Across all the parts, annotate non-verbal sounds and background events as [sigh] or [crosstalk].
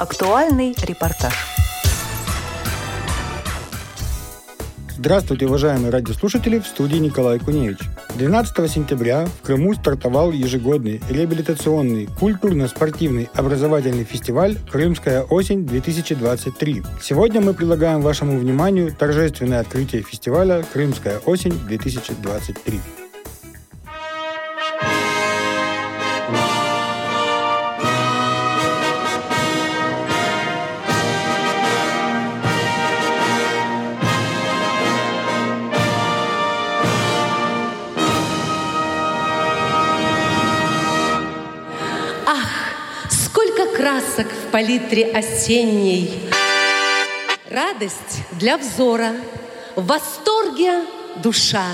Актуальный репортаж. Здравствуйте, уважаемые радиослушатели, в студии Николай Куневич. 12 сентября в Крыму стартовал ежегодный реабилитационный культурно-спортивный образовательный фестиваль «Крымская осень-2023». Сегодня мы предлагаем вашему вниманию торжественное открытие фестиваля «Крымская осень-2023». Палитре осенней. Радость для взора, в восторге душа.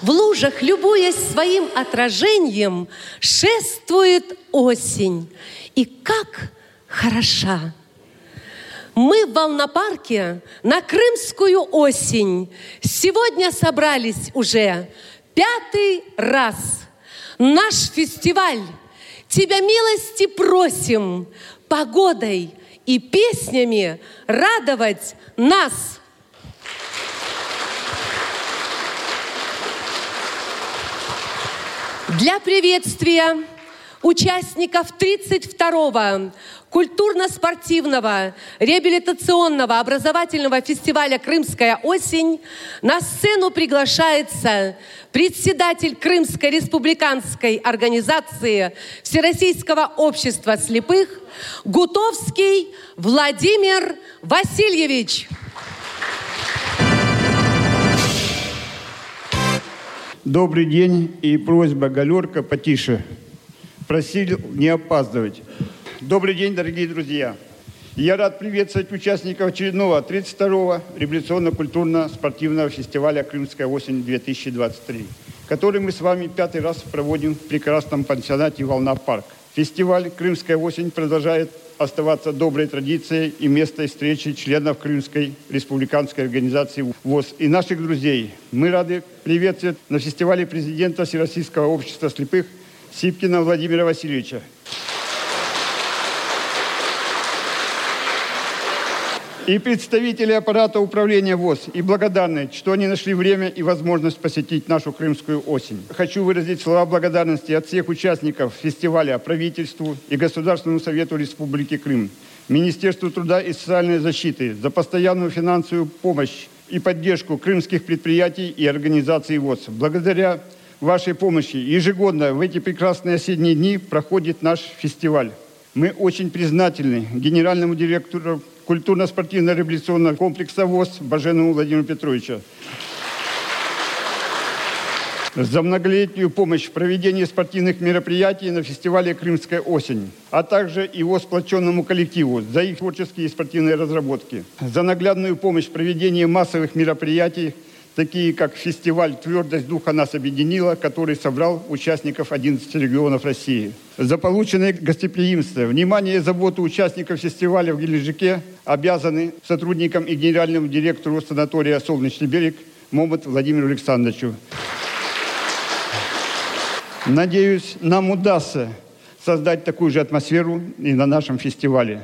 В лужах, любуясь своим отражением, шествует осень. И как хороша! Мы в Волнопарке на крымскую осень сегодня собрались уже пятый раз. Наш фестиваль Тебя милости просим погодой и песнями радовать нас. Для приветствия участников 32-го культурно-спортивного, реабилитационного, образовательного фестиваля «Крымская осень» на сцену приглашается председатель Крымской республиканской организации Всероссийского общества слепых Гутовский Владимир Васильевич. Добрый день и просьба галерка потише. Просил не опаздывать. Добрый день, дорогие друзья. Я рад приветствовать участников очередного 32-го революционно-культурно-спортивного фестиваля «Крымская осень-2023», который мы с вами пятый раз проводим в прекрасном пансионате «Волна Парк». Фестиваль «Крымская осень» продолжает оставаться доброй традицией и местом встречи членов Крымской республиканской организации ВОЗ и наших друзей. Мы рады приветствовать на фестивале президента Всероссийского общества слепых Сипкина Владимира Васильевича. И представители аппарата управления ВОЗ и благодарны, что они нашли время и возможность посетить нашу крымскую осень. Хочу выразить слова благодарности от всех участников фестиваля правительству и Государственному совету Республики Крым, Министерству труда и социальной защиты за постоянную финансовую помощь и поддержку крымских предприятий и организаций ВОЗ. Благодаря вашей помощи ежегодно в эти прекрасные осенние дни проходит наш фестиваль. Мы очень признательны генеральному директору культурно-спортивно-революционного комплекса ВОЗ Баженову Владимиру Петровичу за многолетнюю помощь в проведении спортивных мероприятий на фестивале «Крымская осень», а также его сплоченному коллективу за их творческие и спортивные разработки, за наглядную помощь в проведении массовых мероприятий такие как фестиваль «Твердость духа нас объединила», который собрал участников 11 регионов России. За полученное гостеприимство, внимание и заботу участников фестиваля в Геленджике обязаны сотрудникам и генеральному директору санатория «Солнечный берег» Момот Владимиру Александровичу. Надеюсь, нам удастся создать такую же атмосферу и на нашем фестивале.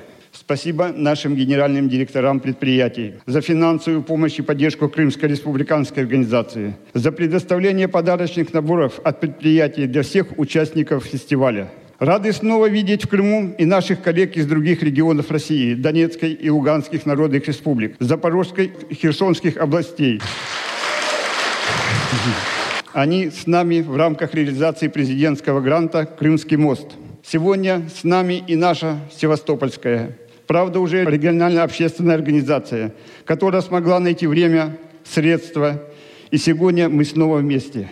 Спасибо нашим генеральным директорам предприятий за финансовую помощь и поддержку Крымской республиканской организации, за предоставление подарочных наборов от предприятий для всех участников фестиваля. Рады снова видеть в Крыму и наших коллег из других регионов России, Донецкой и Луганских народных республик, Запорожской и Херсонских областей. Они с нами в рамках реализации президентского гранта «Крымский мост». Сегодня с нами и наша Севастопольская правда, уже региональная общественная организация, которая смогла найти время, средства, и сегодня мы снова вместе.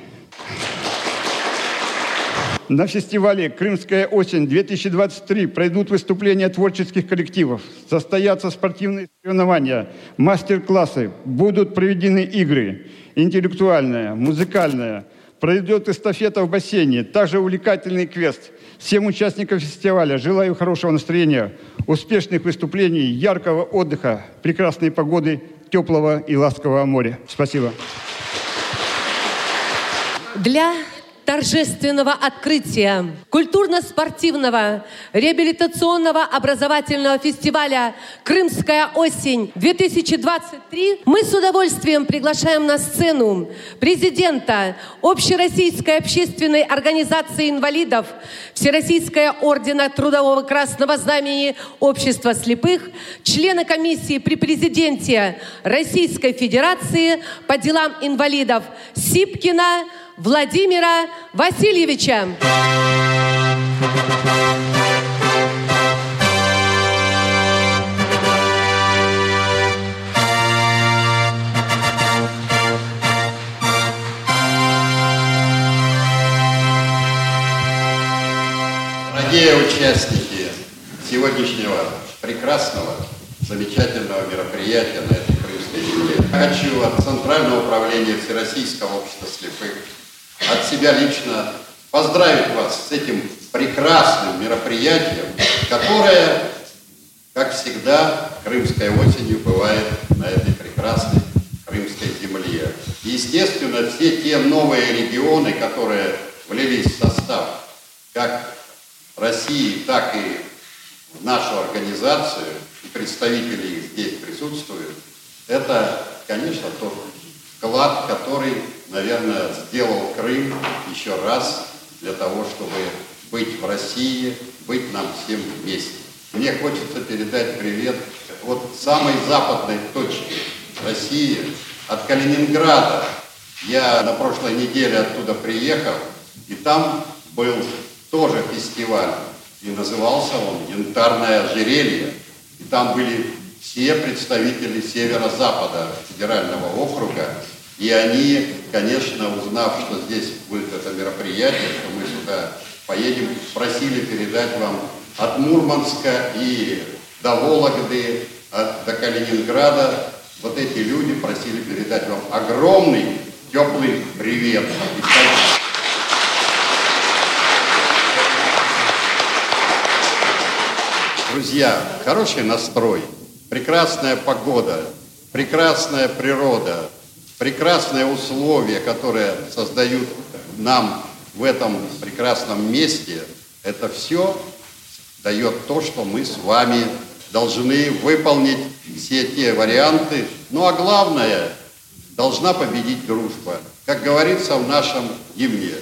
На фестивале «Крымская осень-2023» пройдут выступления творческих коллективов, состоятся спортивные соревнования, мастер-классы, будут проведены игры, интеллектуальная, музыкальная, пройдет эстафета в бассейне, также увлекательный квест – Всем участникам фестиваля желаю хорошего настроения, успешных выступлений, яркого отдыха, прекрасной погоды, теплого и ласкового моря. Спасибо. Для торжественного открытия культурно-спортивного реабилитационного образовательного фестиваля «Крымская осень-2023» мы с удовольствием приглашаем на сцену президента Общероссийской общественной организации инвалидов Всероссийская ордена Трудового Красного Знамени Общества слепых, члена комиссии при президенте Российской Федерации по делам инвалидов Сипкина Владимира Васильевича. Дорогие участники сегодняшнего прекрасного, замечательного мероприятия на этой я хочу от Центрального управления Всероссийского общества себя лично поздравить вас с этим прекрасным мероприятием, которое, как всегда, крымской осенью бывает на этой прекрасной крымской земле. Естественно, все те новые регионы, которые влились в состав как России, так и в нашу организацию, и представители их здесь присутствуют, это, конечно, тот вклад, который наверное, сделал Крым еще раз для того, чтобы быть в России, быть нам всем вместе. Мне хочется передать привет от самой западной точки России, от Калининграда. Я на прошлой неделе оттуда приехал, и там был тоже фестиваль, и назывался он «Янтарное ожерелье». И там были все представители северо-запада федерального округа, и они, конечно, узнав, что здесь будет это мероприятие, что мы сюда поедем, просили передать вам от Мурманска и до Вологды, от, до Калининграда, вот эти люди просили передать вам огромный теплый привет. Друзья, хороший настрой, прекрасная погода, прекрасная природа, прекрасные условия, которые создают нам в этом прекрасном месте, это все дает то, что мы с вами должны выполнить все те варианты. Ну а главное, должна победить дружба. Как говорится в нашем гимне,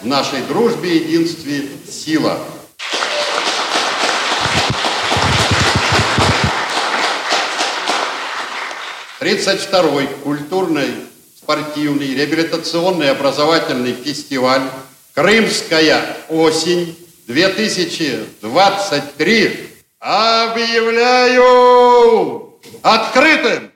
в нашей дружбе единстве сила. 32-й культурный, спортивный, реабилитационный образовательный фестиваль «Крымская осень-2023» объявляю открытым!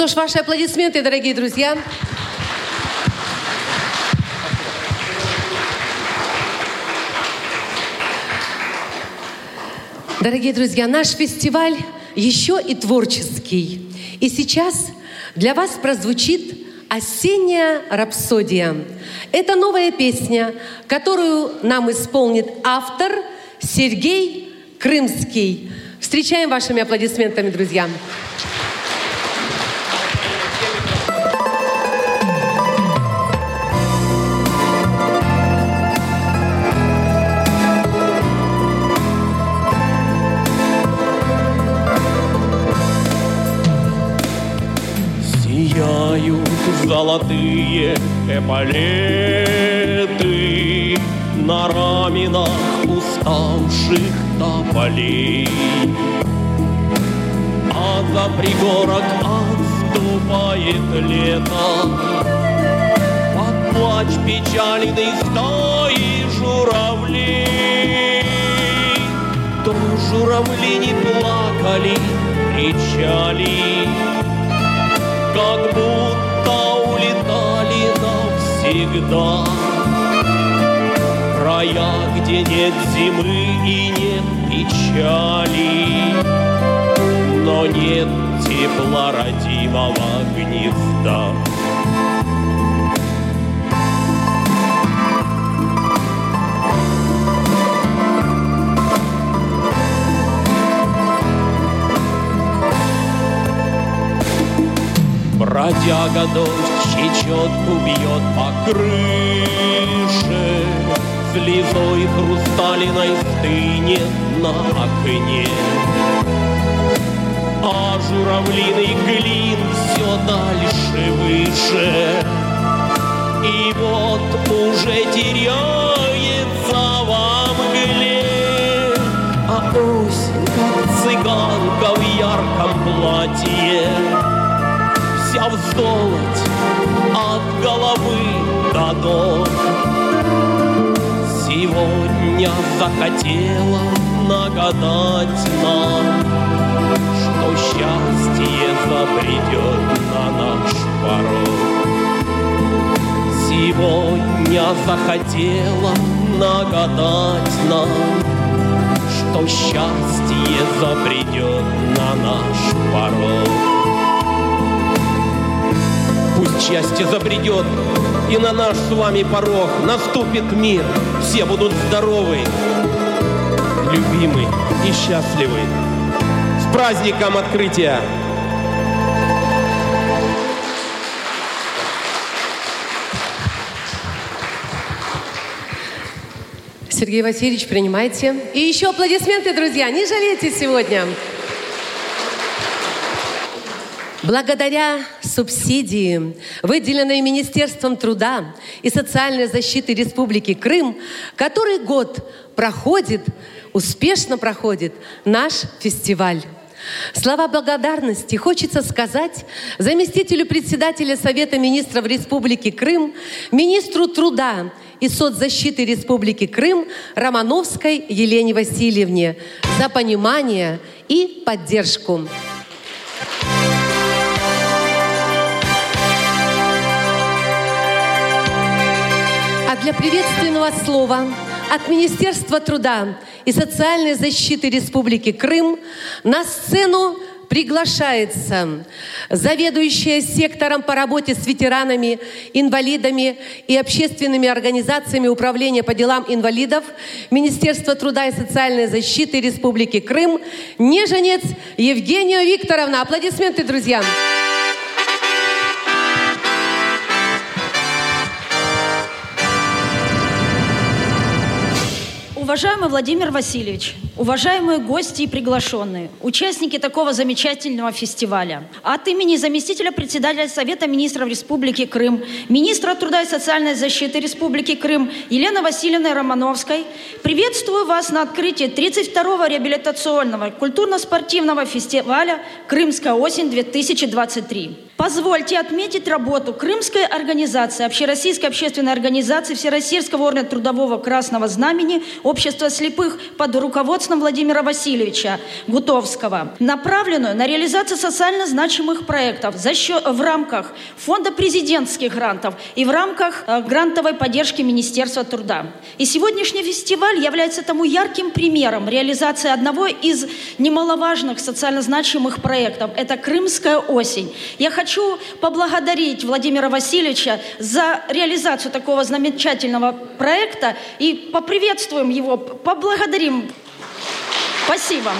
Что ж, ваши аплодисменты, дорогие друзья. Дорогие друзья, наш фестиваль еще и творческий. И сейчас для вас прозвучит «Осенняя рапсодия». Это новая песня, которую нам исполнит автор Сергей Крымский. Встречаем вашими аплодисментами, друзья. Сияют золотые эполеты На раменах уставших тополей. А за пригорок отступает лето. Под плач печальный стаи журавлей То журавли не плакали, кричали. Как будто улетали навсегда. Края, где нет зимы и нет печали, но нет тепла родимого гнезда. Бродяга дождь щечетку бьет по крыше, Слезой хрусталиной стынет на окне. А журавлиный клин все дальше выше, И вот уже теряется во мгле, А осень, как цыганка в ярком платье, вся в золоте от головы до ног. Сегодня захотела нагадать нам, что счастье забредет на наш порог. Сегодня захотела нагадать нам, что счастье забредет на наш порог. Счастье забредет, и на наш с вами порог наступит мир. Все будут здоровы, любимы и счастливы. С праздником открытия! Сергей Васильевич, принимайте. И еще аплодисменты, друзья. Не жалейте сегодня. Благодаря субсидии, выделенной Министерством труда и социальной защиты Республики Крым, который год проходит, успешно проходит наш фестиваль. Слова благодарности хочется сказать заместителю председателя Совета министров Республики Крым, министру труда и соцзащиты Республики Крым Романовской Елене Васильевне за понимание и поддержку. Для приветственного слова от Министерства труда и социальной защиты Республики Крым на сцену приглашается заведующая сектором по работе с ветеранами, инвалидами и общественными организациями Управления по делам инвалидов Министерства труда и социальной защиты Республики Крым Неженец Евгения Викторовна. Аплодисменты, друзья! Уважаемый Владимир Васильевич, уважаемые гости и приглашенные, участники такого замечательного фестиваля, от имени заместителя председателя Совета министров Республики Крым, министра труда и социальной защиты Республики Крым Елены Васильевны Романовской, приветствую вас на открытии 32-го реабилитационного культурно-спортивного фестиваля «Крымская осень-2023». Позвольте отметить работу Крымской организации, Общероссийской общественной организации, Всероссийского ордена Трудового Красного Знамени, Общества слепых под руководством Владимира Васильевича Гутовского, направленную на реализацию социально значимых проектов за счет, в рамках Фонда президентских грантов и в рамках э, грантовой поддержки Министерства труда. И сегодняшний фестиваль является тому ярким примером реализации одного из немаловажных социально значимых проектов. Это «Крымская осень». Я хочу поблагодарить Владимира Васильевича за реализацию такого замечательного проекта и поприветствуем его, поблагодарим. Спасибо.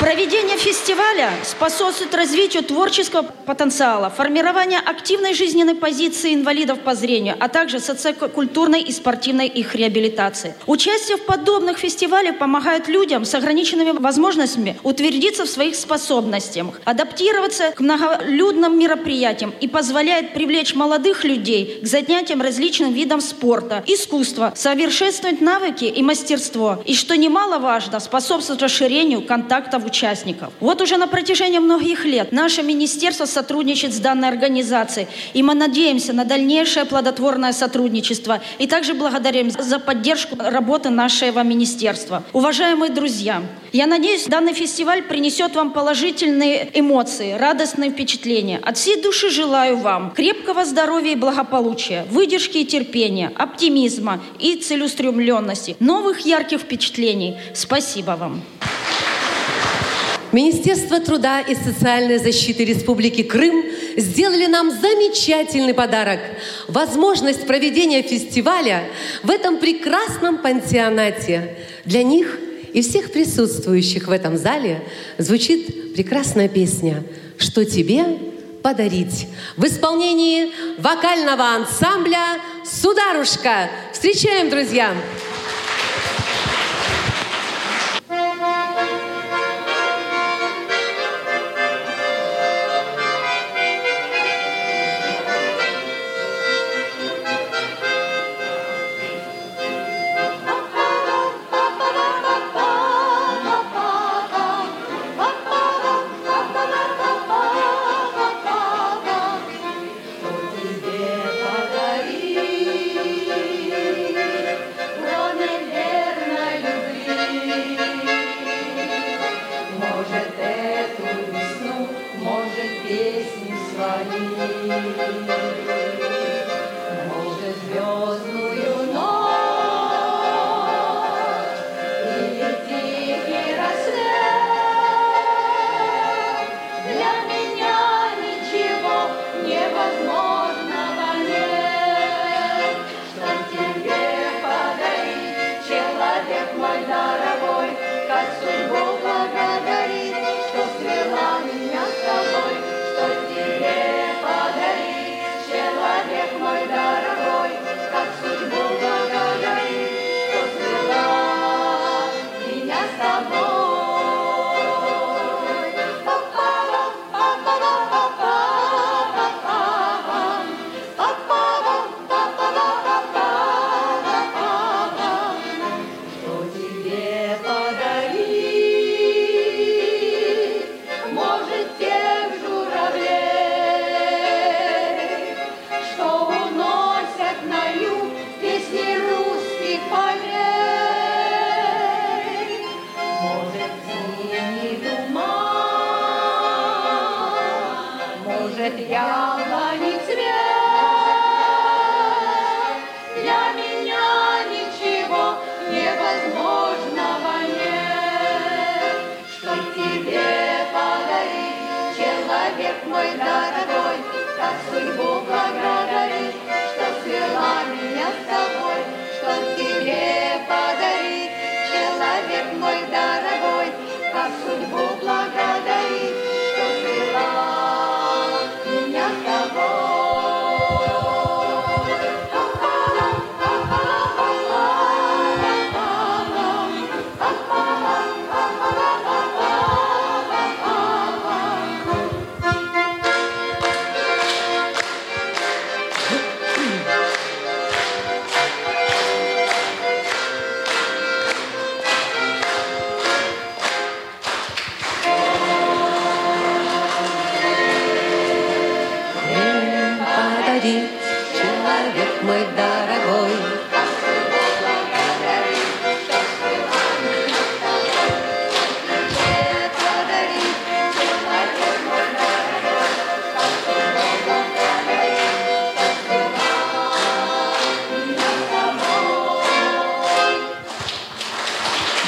Проведение фестиваля способствует развитию творческого потенциала, формированию активной жизненной позиции инвалидов по зрению, а также социокультурной и спортивной их реабилитации. Участие в подобных фестивалях помогает людям с ограниченными возможностями утвердиться в своих способностях, адаптироваться к многолюдным мероприятиям и позволяет привлечь молодых людей к занятиям различным видам спорта, искусства, совершенствовать навыки и мастерство, и, что немаловажно, способствует расширению контактов участников. Вот уже на протяжении многих лет наше министерство сотрудничает с данной организацией, и мы надеемся на дальнейшее плодотворное сотрудничество. И также благодарим за поддержку работы нашего министерства. Уважаемые друзья, я надеюсь, данный фестиваль принесет вам положительные эмоции, радостные впечатления. От всей души желаю вам крепкого здоровья и благополучия, выдержки и терпения, оптимизма и целеустремленности, новых ярких впечатлений. Спасибо вам. Министерство труда и социальной защиты Республики Крым сделали нам замечательный подарок – возможность проведения фестиваля в этом прекрасном пансионате. Для них и всех присутствующих в этом зале звучит прекрасная песня «Что тебе подарить» в исполнении вокального ансамбля «Сударушка». Встречаем, друзья! Друзья!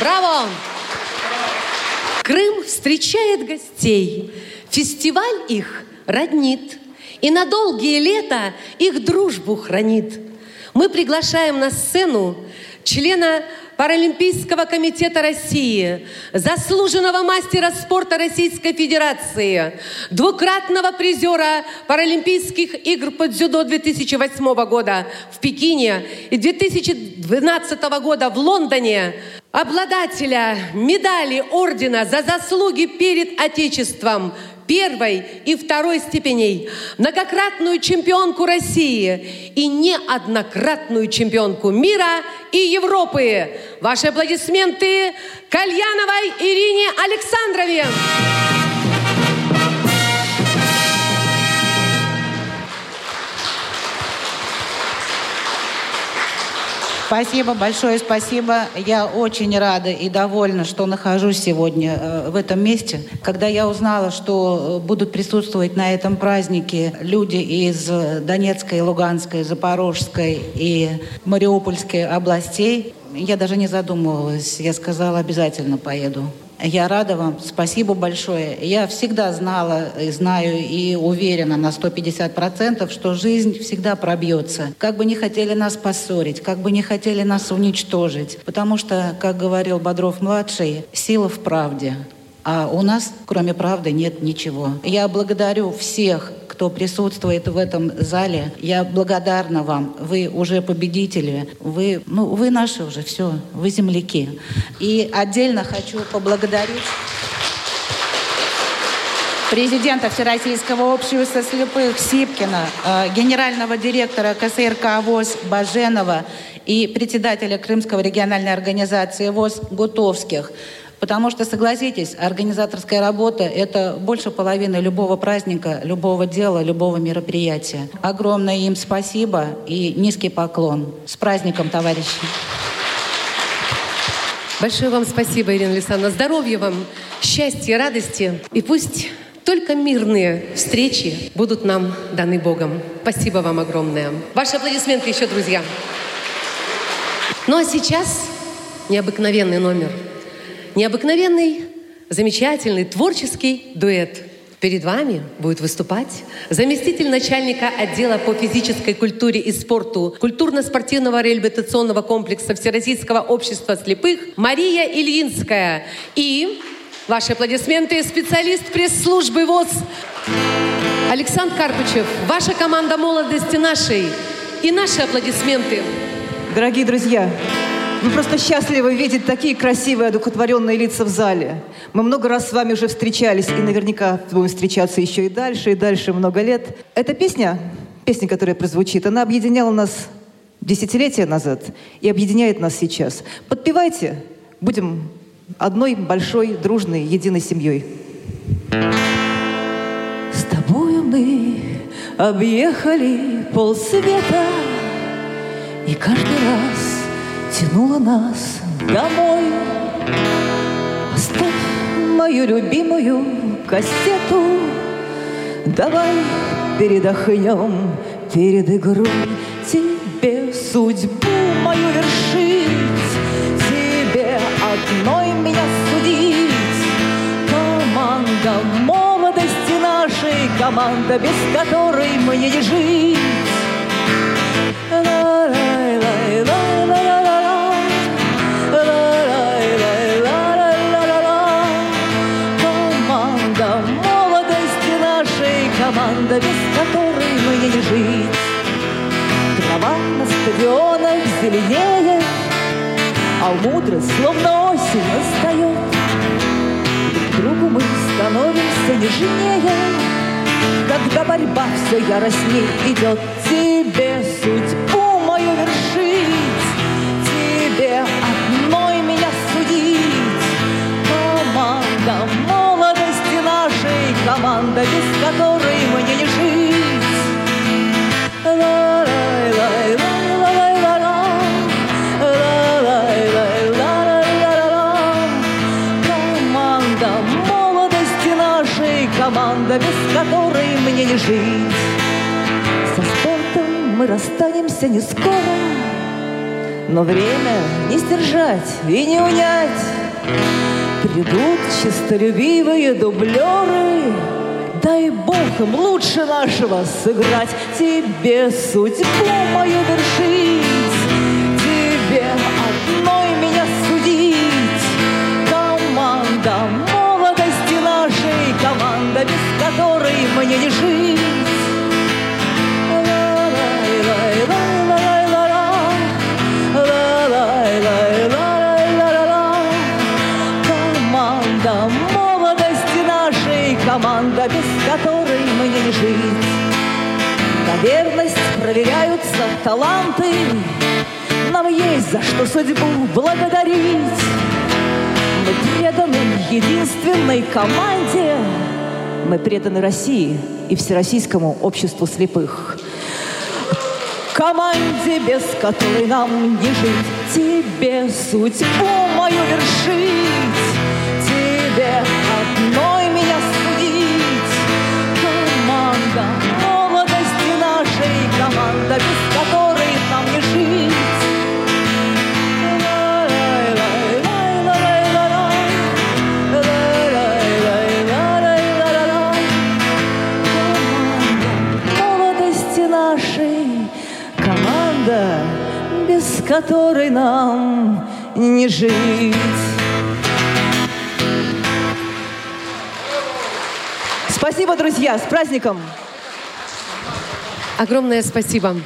Браво! Крым встречает гостей. Фестиваль их роднит. И на долгие лета их дружбу хранит. Мы приглашаем на сцену члена Паралимпийского комитета России, заслуженного мастера спорта Российской Федерации, двукратного призера Паралимпийских игр по дзюдо 2008 года в Пекине и 2012 года в Лондоне, обладателя медали ордена за заслуги перед Отечеством – первой и второй степеней, многократную чемпионку России и неоднократную чемпионку мира и Европы. Ваши аплодисменты Кальяновой Ирине Александрове. Спасибо большое, спасибо. Я очень рада и довольна, что нахожусь сегодня э, в этом месте. Когда я узнала, что э, будут присутствовать на этом празднике люди из Донецкой, Луганской, Запорожской и Мариупольской областей, я даже не задумывалась. Я сказала, обязательно поеду. Я рада вам. Спасибо большое. Я всегда знала, и знаю и уверена на 150%, что жизнь всегда пробьется. Как бы не хотели нас поссорить, как бы не хотели нас уничтожить. Потому что, как говорил Бодров-младший, сила в правде. А у нас, кроме правды, нет ничего. Я благодарю всех, кто присутствует в этом зале. Я благодарна вам. Вы уже победители. Вы, ну, вы наши уже, все. Вы земляки. И отдельно хочу поблагодарить президента Всероссийского общества слепых Сипкина, э, генерального директора КСРК ВОЗ Баженова и председателя Крымского региональной организации ВОЗ Гутовских – Потому что, согласитесь, организаторская работа – это больше половины любого праздника, любого дела, любого мероприятия. Огромное им спасибо и низкий поклон. С праздником, товарищи! Большое вам спасибо, Ирина Александровна. Здоровья вам, счастья, радости. И пусть только мирные встречи будут нам даны Богом. Спасибо вам огромное. Ваши аплодисменты еще, друзья. Ну а сейчас необыкновенный номер – необыкновенный, замечательный, творческий дуэт. Перед вами будет выступать заместитель начальника отдела по физической культуре и спорту культурно-спортивного реабилитационного комплекса Всероссийского общества слепых Мария Ильинская и ваши аплодисменты специалист пресс-службы ВОЗ Александр Карпычев. Ваша команда молодости нашей и наши аплодисменты. Дорогие друзья, мы просто счастливы видеть такие красивые, одухотворенные лица в зале. Мы много раз с вами уже встречались, и наверняка будем встречаться еще и дальше, и дальше много лет. Эта песня, песня, которая прозвучит, она объединяла нас десятилетия назад и объединяет нас сейчас. Подпевайте, будем одной большой, дружной, единой семьей. С тобою мы объехали полсвета, и каждый раз тянула нас домой. Оставь мою любимую кассету, Давай передохнем перед игрой. Тебе судьбу мою вершить, Тебе одной меня судить. Команда молодости нашей, Команда, без которой мне не жить. Мудрость словно осень настает. Друг другу мы становимся нежнее, когда борьба все яростней идет. Не жить. Со спортом мы расстанемся не скоро, но время не сдержать и не унять. Придут чистолюбивые дублеры, Дай Бог им лучше нашего сыграть, Тебе судьбу мою вершить, Тебе одной меня судить. Команда молодости нашей, Команда, без которой мне не жить. Жить. На верность проверяются таланты, нам есть за что судьбу благодарить. Мы преданы единственной команде, мы преданы России и Всероссийскому обществу слепых. Команде, без которой нам не жить, тебе судьбу мою вершить, тебе которой нам не жить. Спасибо, друзья, с праздником! Огромное спасибо.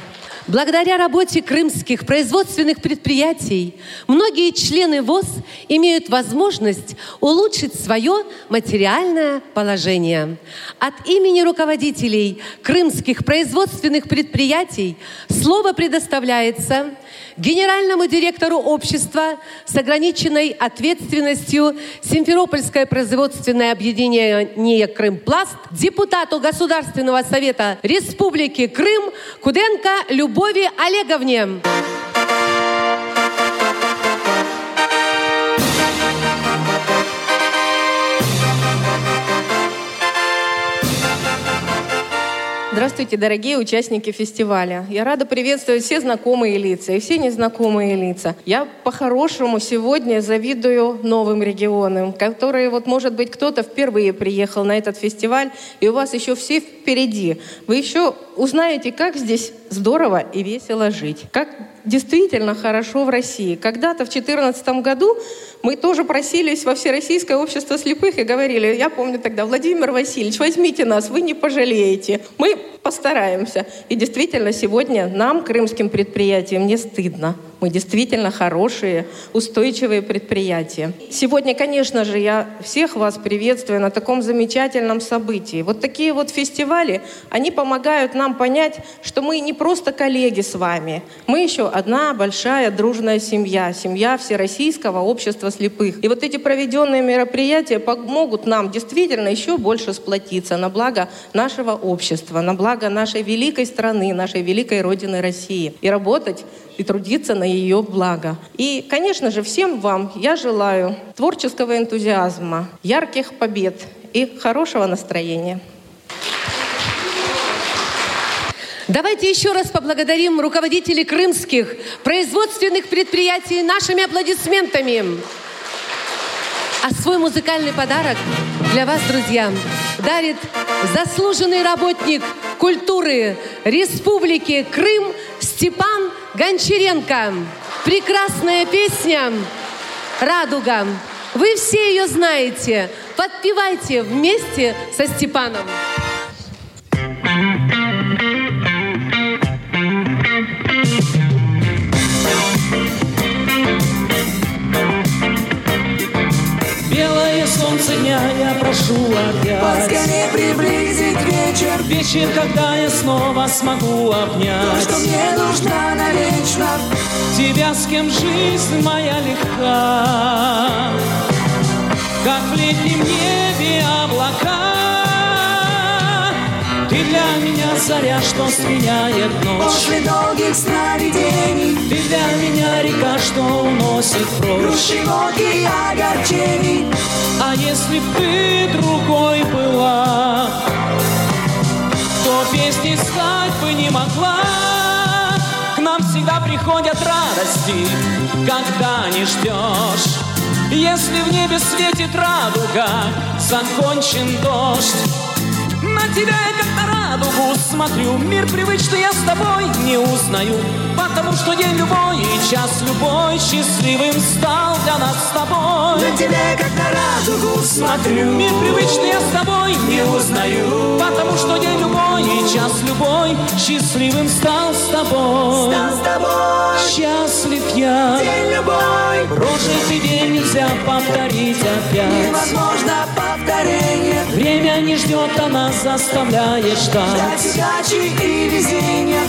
Благодаря работе крымских производственных предприятий многие члены ВОЗ имеют возможность улучшить свое материальное положение. От имени руководителей крымских производственных предприятий слово предоставляется генеральному директору общества с ограниченной ответственностью Симферопольское производственное объединение «Крымпласт», депутату Государственного совета Республики Крым Куденко Любови Олеговне. Здравствуйте, дорогие участники фестиваля. Я рада приветствовать все знакомые лица и все незнакомые лица. Я по-хорошему сегодня завидую новым регионам, которые, вот, может быть, кто-то впервые приехал на этот фестиваль, и у вас еще все впереди. Вы еще узнаете, как здесь здорово и весело жить. Как действительно хорошо в России. Когда-то в 2014 году мы тоже просились во Всероссийское общество слепых и говорили, я помню тогда, Владимир Васильевич, возьмите нас, вы не пожалеете. Мы постараемся. И действительно, сегодня нам, крымским предприятиям, не стыдно. Мы действительно хорошие, устойчивые предприятия. Сегодня, конечно же, я всех вас приветствую на таком замечательном событии. Вот такие вот фестивали, они помогают нам понять, что мы не просто коллеги с вами, мы еще одна большая дружная семья, семья Всероссийского общества слепых. И вот эти проведенные мероприятия помогут нам действительно еще больше сплотиться на благо нашего общества, на благо нашей великой страны, нашей великой Родины России. И работать и трудиться на ее благо. И, конечно же, всем вам я желаю творческого энтузиазма, ярких побед и хорошего настроения. Давайте еще раз поблагодарим руководителей крымских производственных предприятий нашими аплодисментами. А свой музыкальный подарок для вас, друзья, дарит заслуженный работник культуры Республики Крым Степан Гончаренко. Прекрасная песня «Радуга». Вы все ее знаете. Подпевайте вместе со Степаном. Опять. Поскорее приблизить вечер. Вечер, когда я снова смогу То, обнять что мне нужна навечно. Тебя, с кем жизнь моя легка. Как в летнем небе облака Ты для меня заря, что сменяет ночь. После долгих сновидений Ты для меня река, что уносит прочь. Водки и огорчений. А если б ты другой была, то песни стать бы не могла. К нам всегда приходят радости, когда не ждешь. Если в небе светит радуга, закончен дождь, на тебя я как на радугу смотрю. Мир привычный я с тобой не узнаю Потому что день любой и час любой Счастливым стал для нас с тобой. На тебя я как на радугу смотрю. Мир привычный я с тобой не узнаю Потому что день любой и час любой Счастливым стал с тобой. Стал с тобой. Счастлив я. День любой. Прожитый день нельзя повторить опять. Невозможно повторение. Время не ждет, а нас заставляет ждать. Ждать удачи и везения.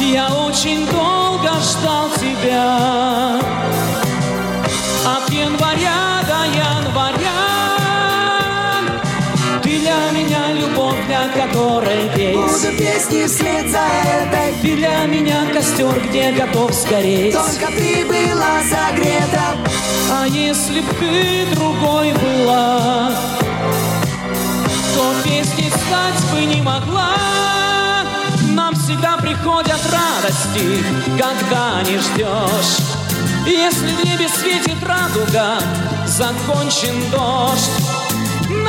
Я очень долго ждал тебя. От января до января Ты для меня любовь, для которой петь Буду песни вслед за этой. Ты для меня костер, где готов сгореть. Только ты была согрета А если б ты другой была То песни стать бы не могла. Нам всегда приходят радости Когда не ждешь. Если в небе светит радуга Закончен дождь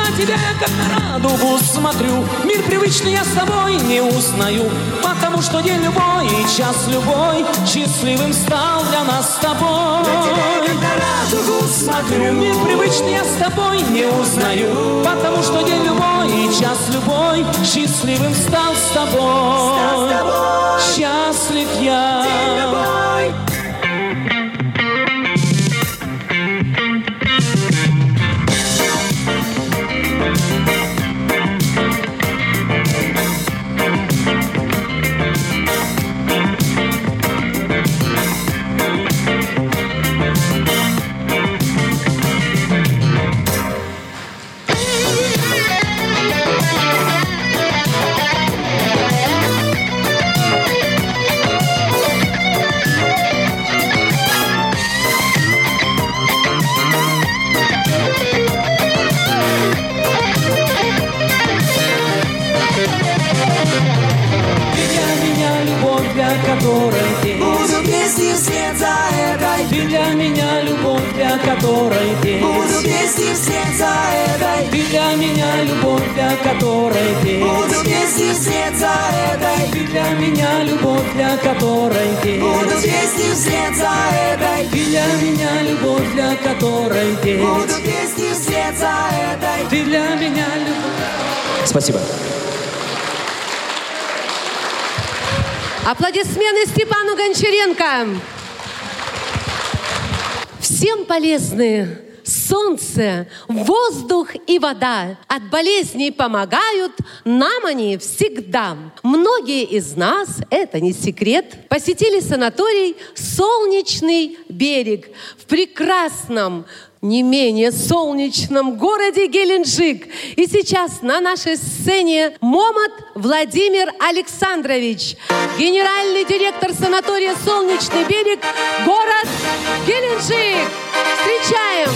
на тебя я как на радугу смотрю. Мир привычный я с тобой не узнаю Потому что день любой и час любой Счастливым стал для нас с тобой. Как на радугу смотрю. Мир привычный я с тобой не узнаю Потому что день любой и час любой Счастливым стал с тобой, Стал с тобой. Счастлив я. День любой которой петь. Буду песни вслед за этой. Ты для меня любовь, для которой петь. Буду песни вслед за этой. Ты для меня любовь, для которой петь. Буду песни вслед за этой. Ты для меня любовь, для которой петь. Буду песни вслед за этой. Ты для меня любовь, для которой петь. Буду песни вслед за этой. Ты для меня любовь. Спасибо. Аплодисменты Степану Гончаренко. Всем полезны солнце, воздух и вода. От болезней помогают нам они всегда. Многие из нас, это не секрет, посетили санаторий «Солнечный берег» в прекрасном не менее солнечном городе Геленджик. И сейчас на нашей сцене Момот Владимир Александрович, генеральный директор санатория «Солнечный берег», город Геленджик. Встречаем!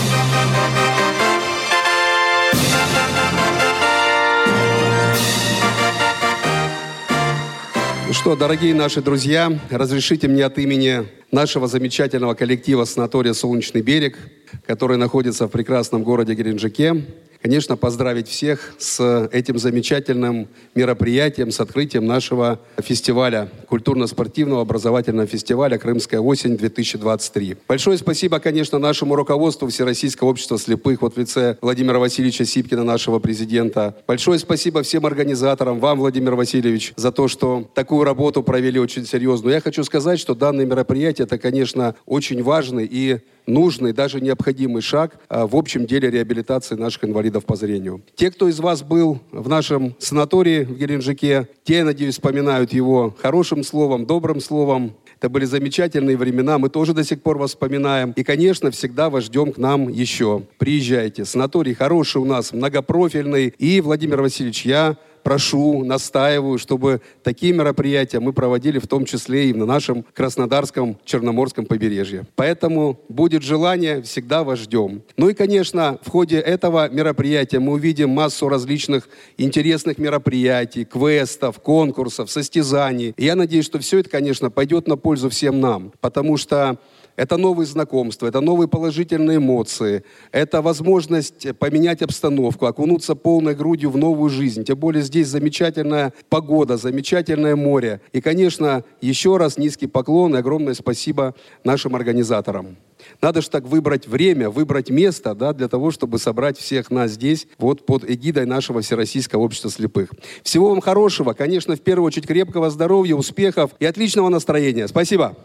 Ну что, дорогие наши друзья, разрешите мне от имени нашего замечательного коллектива санатория «Солнечный берег», который находится в прекрасном городе Геленджике, конечно, поздравить всех с этим замечательным мероприятием, с открытием нашего фестиваля, культурно-спортивного образовательного фестиваля «Крымская осень-2023». Большое спасибо, конечно, нашему руководству Всероссийского общества слепых, вот в лице Владимира Васильевича Сипкина, нашего президента. Большое спасибо всем организаторам, вам, Владимир Васильевич, за то, что такую работу провели очень серьезную. Я хочу сказать, что данное мероприятие, это, конечно, очень важный и нужный, даже необходимый шаг а, в общем деле реабилитации наших инвалидов по зрению. Те, кто из вас был в нашем санатории в Геленджике, те, я надеюсь, вспоминают его хорошим словом, добрым словом. Это были замечательные времена, мы тоже до сих пор вас вспоминаем. И, конечно, всегда вас ждем к нам еще. Приезжайте. Санаторий хороший у нас, многопрофильный. И, Владимир Васильевич, я прошу, настаиваю, чтобы такие мероприятия мы проводили в том числе и на нашем Краснодарском Черноморском побережье. Поэтому будет желание, всегда вас ждем. Ну и, конечно, в ходе этого мероприятия мы увидим массу различных интересных мероприятий, квестов, конкурсов, состязаний. И я надеюсь, что все это, конечно, пойдет на пользу всем нам, потому что это новые знакомства, это новые положительные эмоции, это возможность поменять обстановку, окунуться полной грудью в новую жизнь. Тем более здесь замечательная погода, замечательное море. И, конечно, еще раз низкий поклон и огромное спасибо нашим организаторам. Надо же так выбрать время, выбрать место, да, для того, чтобы собрать всех нас здесь, вот под эгидой нашего Всероссийского общества слепых. Всего вам хорошего, конечно, в первую очередь крепкого здоровья, успехов и отличного настроения. Спасибо.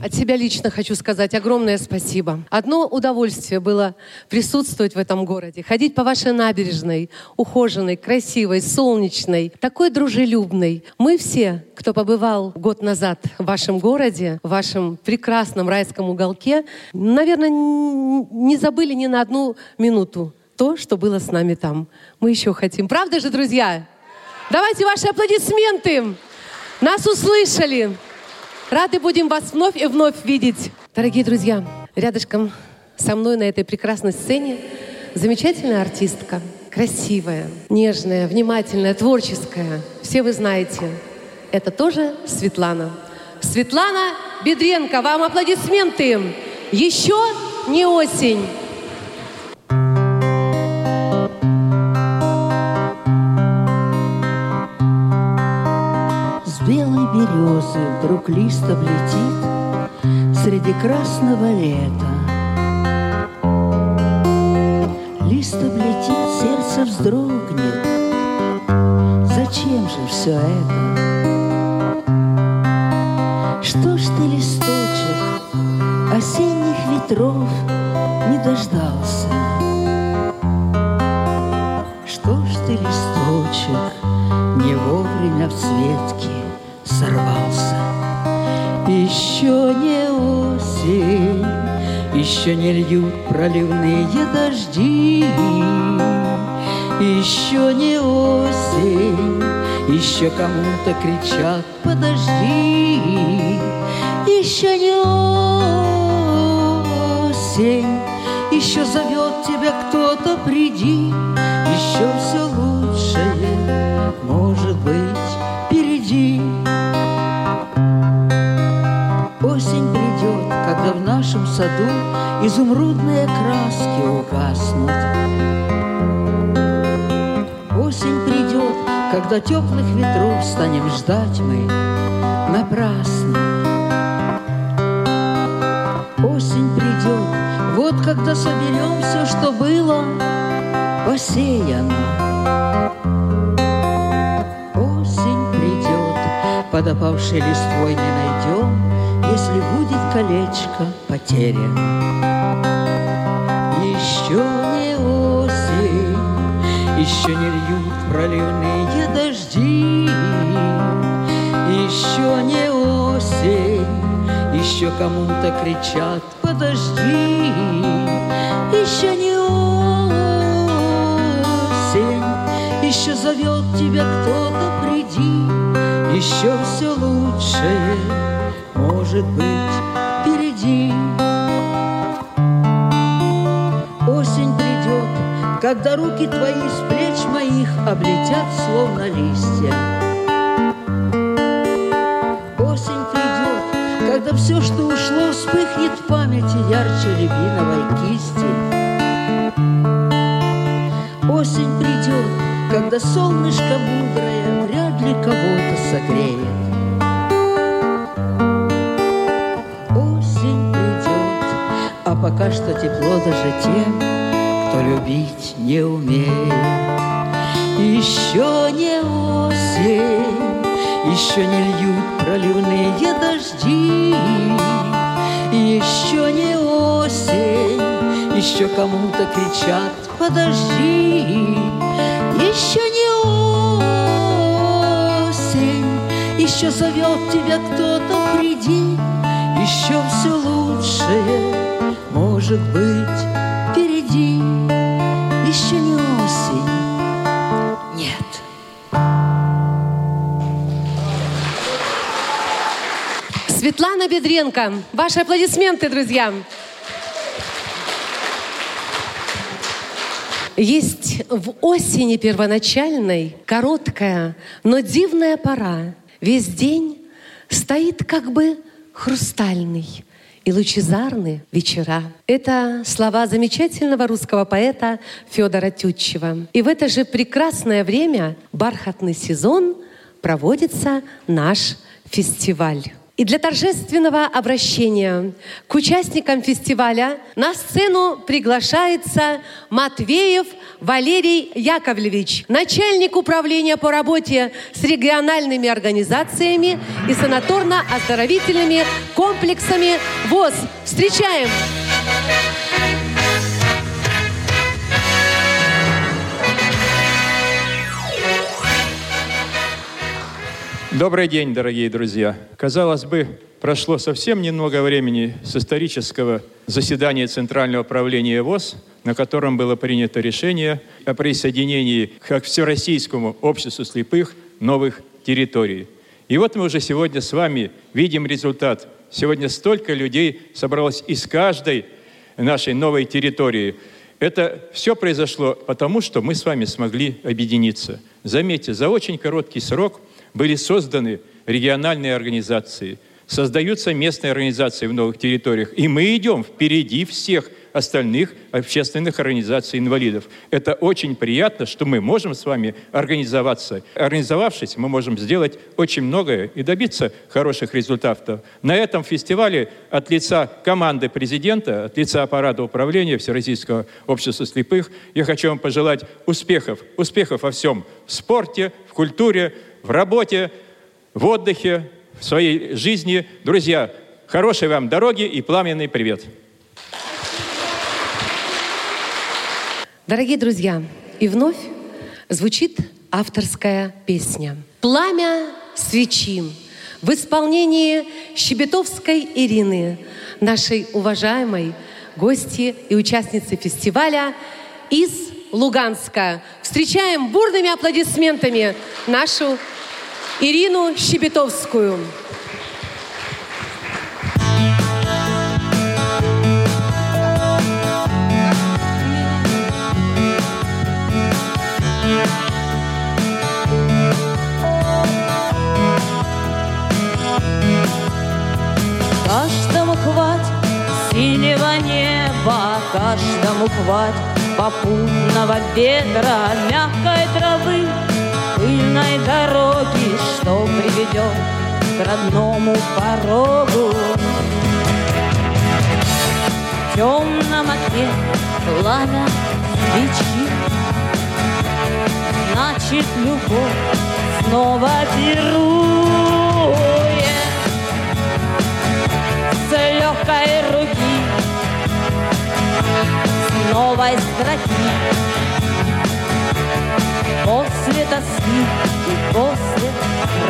От себя лично хочу сказать огромное спасибо. Одно удовольствие было присутствовать в этом городе, ходить по вашей набережной, ухоженной, красивой, солнечной, такой дружелюбной. Мы все, кто побывал год назад в вашем городе, в вашем прекрасном райском уголке, наверное, не забыли ни на одну минуту то, что было с нами там. Мы еще хотим. Правда же, друзья? Давайте ваши аплодисменты. Нас услышали. Рады будем вас вновь и вновь видеть. Дорогие друзья, рядышком со мной на этой прекрасной сцене замечательная артистка, красивая, нежная, внимательная, творческая. Все вы знаете, это тоже Светлана. Светлана Бедренко, вам аплодисменты. Еще не осень. Березы вдруг лист облетит Среди красного лета. Лист облетит, сердце вздрогнет. Зачем же все это? Что ж ты, листочек, осенних ветров не дождался? Что ж ты, листочек, не вовремя в цветке Еще не осень, еще не льют проливные дожди. Еще не осень, еще кому-то кричат «Подожди!» Еще не осень, еще зовет тебя кто-то «Приди!» Еще все лучшее, может быть, изумрудные краски угаснут. Осень придет, когда теплых ветров станем ждать мы напрасно. Осень придет, вот когда соберем все, что было посеяно. Осень придет, под опавшей листвой не найдем, если будет колечко потеряно. Еще не осень, еще не льют проливные дожди, еще не осень, еще кому-то кричат «Подожди!» Еще не осень, еще зовет тебя кто-то «Приди!» Еще все лучшее может быть когда руки твои с плеч моих облетят, словно листья. Осень придет, когда все, что ушло, вспыхнет в памяти ярче рябиновой кисти. Осень придет, когда солнышко мудрое вряд ли кого-то согреет. Осень придет, а пока что тепло даже тем, кто любить не умеет. Еще не осень, еще не льют проливные дожди. Еще не осень, еще кому-то кричат «Подожди!» Еще не осень, еще зовет тебя кто-то «Приди!» Еще все лучшее может быть Светлана Бедренко. Ваши аплодисменты, друзья. Есть в осени первоначальной короткая, но дивная пора. Весь день стоит как бы хрустальный и лучезарны вечера. Это слова замечательного русского поэта Федора Тютчева. И в это же прекрасное время, бархатный сезон, проводится наш фестиваль. И для торжественного обращения к участникам фестиваля на сцену приглашается Матвеев Валерий Яковлевич, начальник управления по работе с региональными организациями и санаторно-оздоровительными комплексами ВОЗ. Встречаем! Добрый день, дорогие друзья. Казалось бы, прошло совсем немного времени с исторического заседания Центрального управления ВОЗ, на котором было принято решение о присоединении к Всероссийскому обществу слепых новых территорий. И вот мы уже сегодня с вами видим результат. Сегодня столько людей собралось из каждой нашей новой территории. Это все произошло потому, что мы с вами смогли объединиться. Заметьте, за очень короткий срок – были созданы региональные организации, создаются местные организации в новых территориях, и мы идем впереди всех остальных общественных организаций инвалидов. Это очень приятно, что мы можем с вами организоваться. Организовавшись, мы можем сделать очень многое и добиться хороших результатов. На этом фестивале от лица команды президента, от лица аппарата управления Всероссийского общества слепых я хочу вам пожелать успехов. Успехов во всем. В спорте, в культуре, в работе, в отдыхе, в своей жизни. Друзья, хорошей вам дороги и пламенный привет. Дорогие друзья, и вновь звучит авторская песня «Пламя свечи» в исполнении Щебетовской Ирины, нашей уважаемой гости и участницы фестиваля из Луганска. Встречаем бурными аплодисментами нашу Ирину Щебетовскую. Каждому хватит синего неба, каждому хватит попутного ветра, мягкой травы, пыльной дороги, что приведет к родному порогу. В темном окне пламя свечи, значит, любовь снова пирует. С легкой руки с новой строки после тоски и после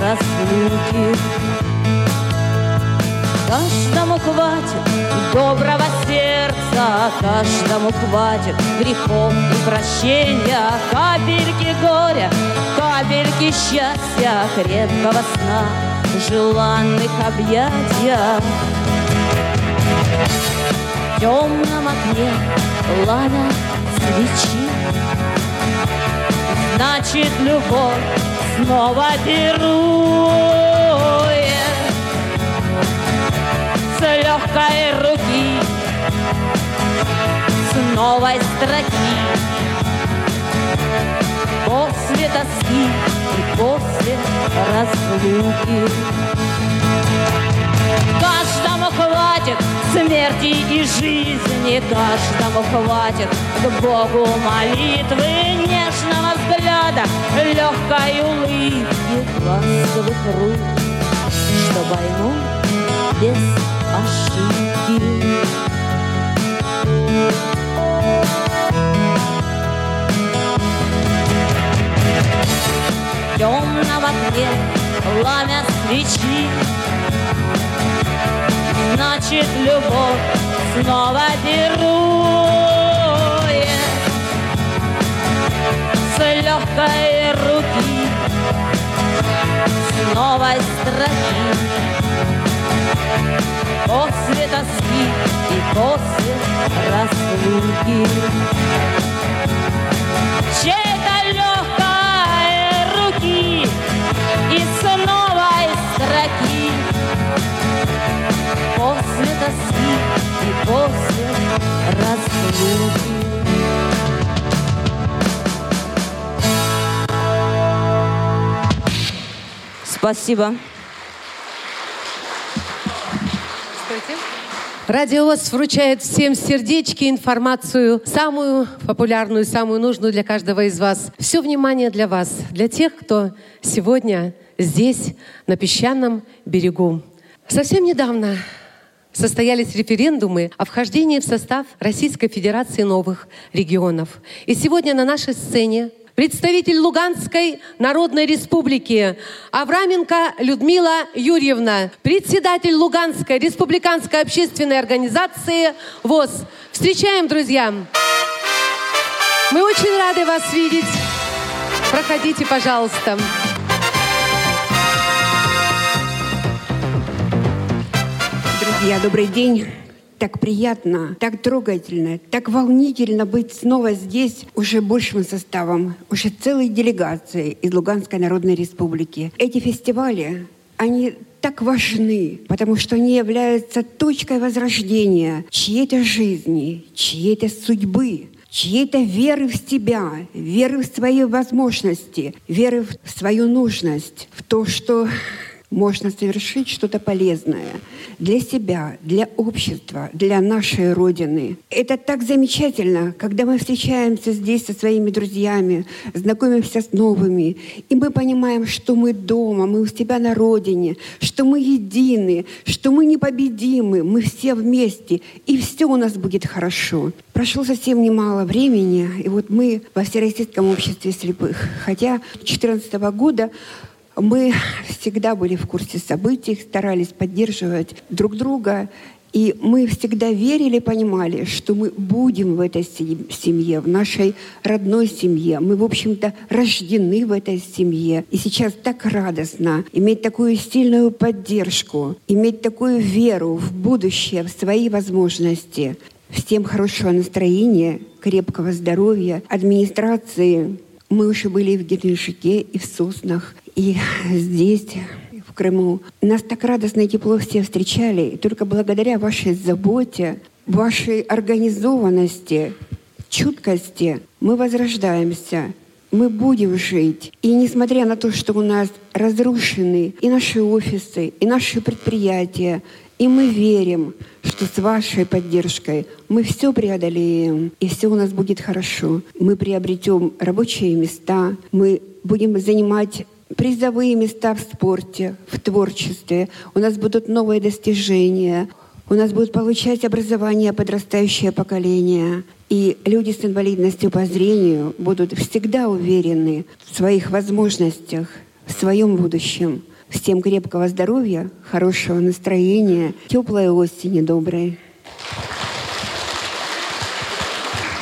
разлуки. Каждому хватит доброго сердца, каждому хватит грехов и прощения, капельки горя, капельки счастья, крепкого сна, желанных объятия. В темном окне пламя свечи Значит, любовь снова пирует. С легкой руки С новой строки. После тоски и после разлуки смерти и жизни, каждому хватит к Богу молитвы, нежного взгляда, легкой улыбки, ласковых рук, что войну без ошибки. В темном окне пламя свечи значит любовь снова пирует с легкой руки, с новой строки. После тоски и после разлуки. Чьей-то легкой руки и с после тоски и после разлуки. Спасибо. Стойте. Радио ВОЗ вручает всем сердечки, информацию, самую популярную, самую нужную для каждого из вас. Все внимание для вас, для тех, кто сегодня здесь, на песчаном берегу. Совсем недавно состоялись референдумы о вхождении в состав Российской Федерации новых регионов. И сегодня на нашей сцене представитель Луганской Народной Республики Авраменко Людмила Юрьевна, председатель Луганской республиканской общественной организации ВОЗ. Встречаем, друзья! Мы очень рады вас видеть. Проходите, пожалуйста. Друзья, добрый день. Так приятно, так трогательно, так волнительно быть снова здесь уже большим составом, уже целой делегацией из Луганской Народной Республики. Эти фестивали, они так важны, потому что они являются точкой возрождения чьей-то жизни, чьей-то судьбы, чьей-то веры в себя, веры в свои возможности, веры в свою нужность, в то, что можно совершить что-то полезное для себя, для общества, для нашей Родины. Это так замечательно, когда мы встречаемся здесь со своими друзьями, знакомимся с новыми, и мы понимаем, что мы дома, мы у себя на Родине, что мы едины, что мы непобедимы, мы все вместе, и все у нас будет хорошо. Прошло совсем немало времени, и вот мы во Всероссийском обществе слепых. Хотя 2014 года мы всегда были в курсе событий, старались поддерживать друг друга. И мы всегда верили, понимали, что мы будем в этой семье, в нашей родной семье. Мы, в общем-то, рождены в этой семье. И сейчас так радостно иметь такую сильную поддержку, иметь такую веру в будущее, в свои возможности. Всем хорошего настроения, крепкого здоровья, администрации. Мы уже были и в Геленджике, и в Соснах, и [laughs] здесь, в Крыму. Нас так радостно и тепло все встречали. И только благодаря вашей заботе, вашей организованности, чуткости мы возрождаемся. Мы будем жить. И несмотря на то, что у нас разрушены и наши офисы, и наши предприятия, и мы верим, что с вашей поддержкой мы все преодолеем, и все у нас будет хорошо. Мы приобретем рабочие места, мы будем занимать призовые места в спорте, в творчестве. У нас будут новые достижения. У нас будет получать образование подрастающее поколение. И люди с инвалидностью по зрению будут всегда уверены в своих возможностях, в своем будущем. Всем крепкого здоровья, хорошего настроения, теплой осени доброй.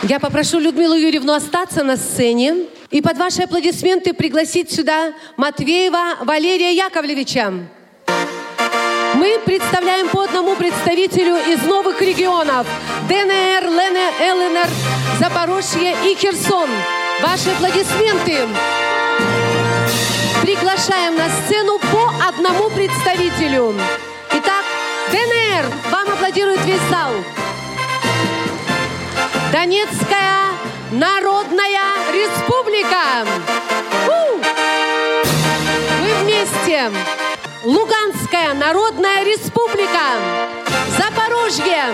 Я попрошу Людмилу Юрьевну остаться на сцене и под ваши аплодисменты пригласить сюда Матвеева Валерия Яковлевича. Мы представляем по одному представителю из новых регионов ДНР, ЛНР, Запорожье и Херсон. Ваши аплодисменты. Приглашаем на сцену по одному представителю. Итак, ДНР. Вам аплодирует весь зал. Донецкая Народная Республика. У! Мы вместе. Луганская Народная Республика. Запорожье.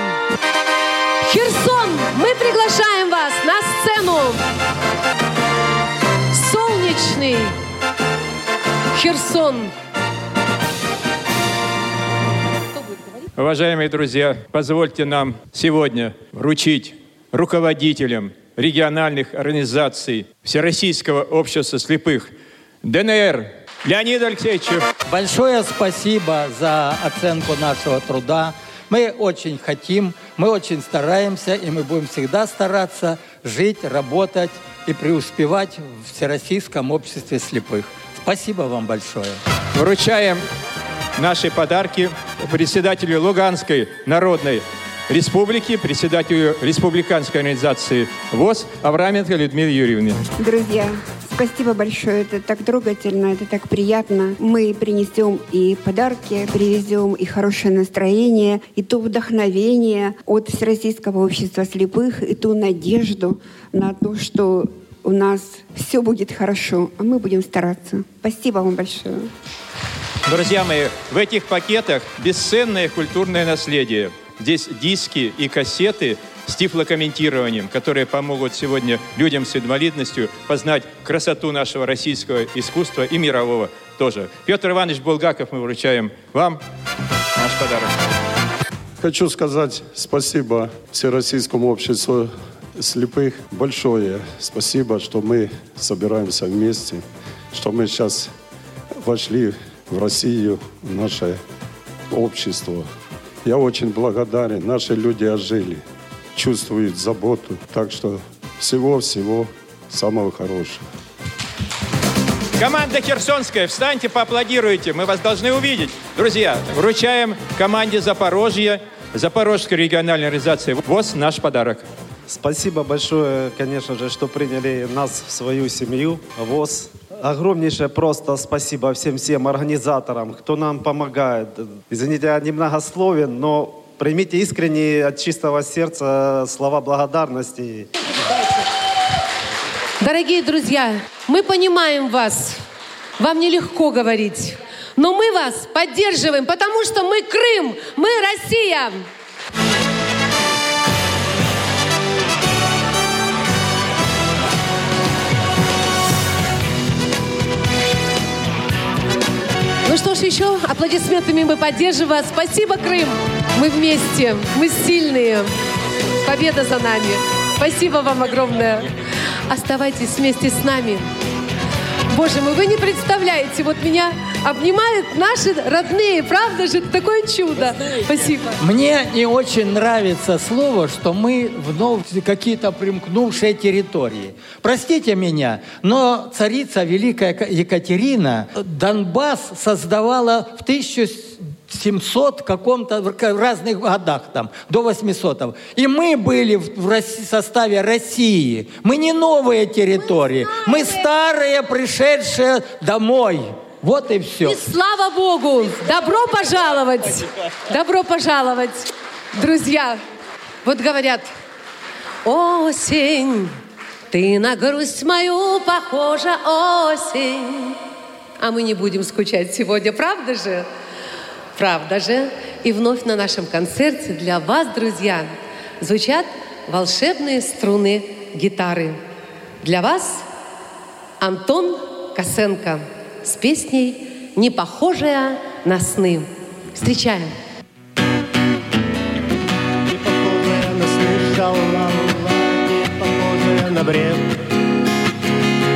Херсон. Мы приглашаем вас на сцену. Солнечный Херсон. Уважаемые друзья, позвольте нам сегодня вручить руководителям региональных организаций Всероссийского общества слепых ДНР Леониду Алексеевичу. Большое спасибо за оценку нашего труда. Мы очень хотим, мы очень стараемся, и мы будем всегда стараться жить, работать и преуспевать в Всероссийском обществе слепых. Спасибо вам большое. Вручаем наши подарки председателю Луганской народной республики, председателю республиканской организации ВОЗ Авраменко Людмиле Юрьевне. Друзья, спасибо большое. Это так трогательно, это так приятно. Мы принесем и подарки, привезем и хорошее настроение, и то вдохновение от Всероссийского общества слепых, и ту надежду на то, что у нас все будет хорошо, а мы будем стараться. Спасибо вам большое. Друзья мои, в этих пакетах бесценное культурное наследие. Здесь диски и кассеты с тифлокомментированием, которые помогут сегодня людям с инвалидностью познать красоту нашего российского искусства и мирового тоже. Петр Иванович Булгаков мы вручаем вам наш подарок. Хочу сказать спасибо Всероссийскому обществу слепых. Большое спасибо, что мы собираемся вместе, что мы сейчас вошли в Россию, в наше общество. Я очень благодарен. Наши люди ожили, чувствуют заботу. Так что всего-всего самого хорошего. Команда Херсонская, встаньте, поаплодируйте. Мы вас должны увидеть. Друзья, вручаем команде Запорожья, Запорожской региональной организации ВОЗ наш подарок. Спасибо большое, конечно же, что приняли нас в свою семью, ВОЗ. Огромнейшее просто спасибо всем-всем организаторам, кто нам помогает. Извините, я немногословен, но примите искренние от чистого сердца слова благодарности. Дорогие друзья, мы понимаем вас. Вам нелегко говорить. Но мы вас поддерживаем, потому что мы Крым, мы Россия. Ну что ж, еще аплодисментами мы поддерживаем вас. Спасибо, Крым. Мы вместе, мы сильные. Победа за нами. Спасибо вам огромное. Оставайтесь вместе с нами. Боже мой, вы не представляете, вот меня обнимают наши родные, правда же? Это такое чудо. Спасибо. Мне не очень нравится слово, что мы вновь какие-то примкнувшие территории. Простите меня, но царица Великая Екатерина Донбасс создавала в 1700 каком-то в разных годах там до 800 и мы были в, в Росси- составе России мы не новые территории мы старые пришедшие домой вот и все И слава Богу! Добро пожаловать! Добро пожаловать! Друзья, вот говорят, осень, ты на грусть мою похожа, осень. А мы не будем скучать сегодня, правда же? Правда же? И вновь на нашем концерте для вас, друзья, звучат волшебные струны гитары. Для вас Антон Косенко с песней «Не похожая на сны». Встречаем. похожая на сны шалала, не похожая на бред.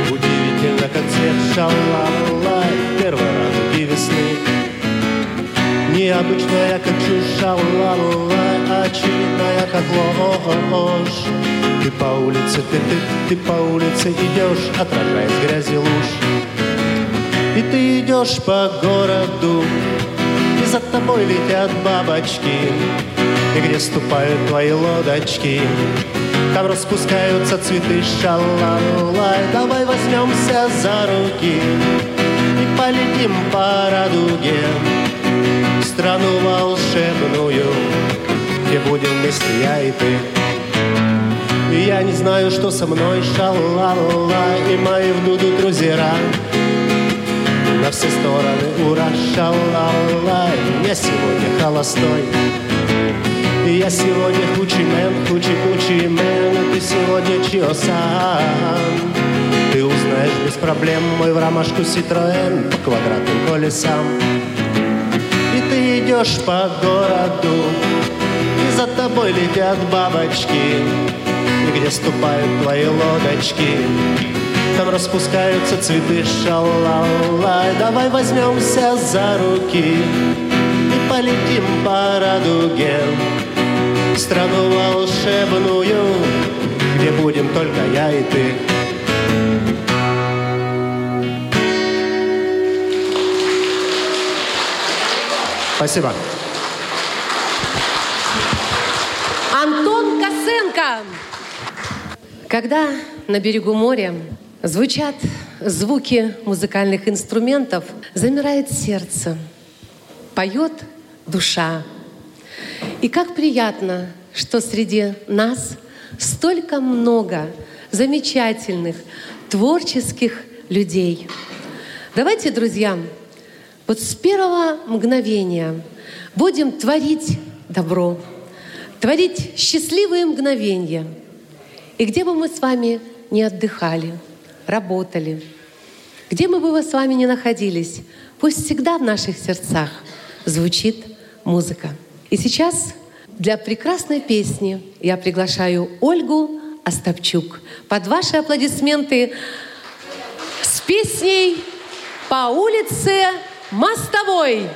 Удивительно, как цвет шалала, первой радуги весны. Необычная, как чушь шалала, очевидная, как ложь. Ты по улице, ты, ты, ты по улице идешь, отражаясь грязи луж. Идешь по городу, и за тобой летят бабочки, и где ступают твои лодочки, там распускаются цветы шалалай. Давай возьмемся за руки и полетим по радуге в страну волшебную, где будем вместе я и ты. И я не знаю, что со мной шалала, и мои в друзья на все стороны. Ура, шалала Я сегодня холостой. Я сегодня хучи-мен, хучи-хучи-мен а Ты сегодня чио-сан Ты узнаешь без проблем мой в ромашку Ситроэн По квадратным колесам. И ты идешь по городу И за тобой летят бабочки И где ступают твои лодочки там распускаются цветы шалалай Давай возьмемся за руки И полетим по радуге В страну волшебную Где будем только я и ты Спасибо. Антон Косенко. Когда на берегу моря звучат звуки музыкальных инструментов, замирает сердце, поет душа. И как приятно, что среди нас столько много замечательных, творческих людей. Давайте, друзья, Вот с первого мгновения будем творить добро, творить счастливые мгновения. И где бы мы с вами не отдыхали, работали, где мы бы с вами не находились, пусть всегда в наших сердцах звучит музыка. И сейчас для прекрасной песни я приглашаю Ольгу Остапчук. Под ваши аплодисменты с песней «По улице Мостовой».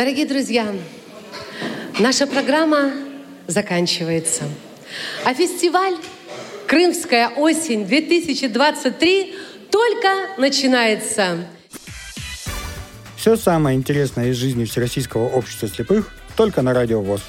Дорогие друзья, наша программа заканчивается. А фестиваль «Крымская осень-2023» только начинается. Все самое интересное из жизни Всероссийского общества слепых только на Радио ВОЗ.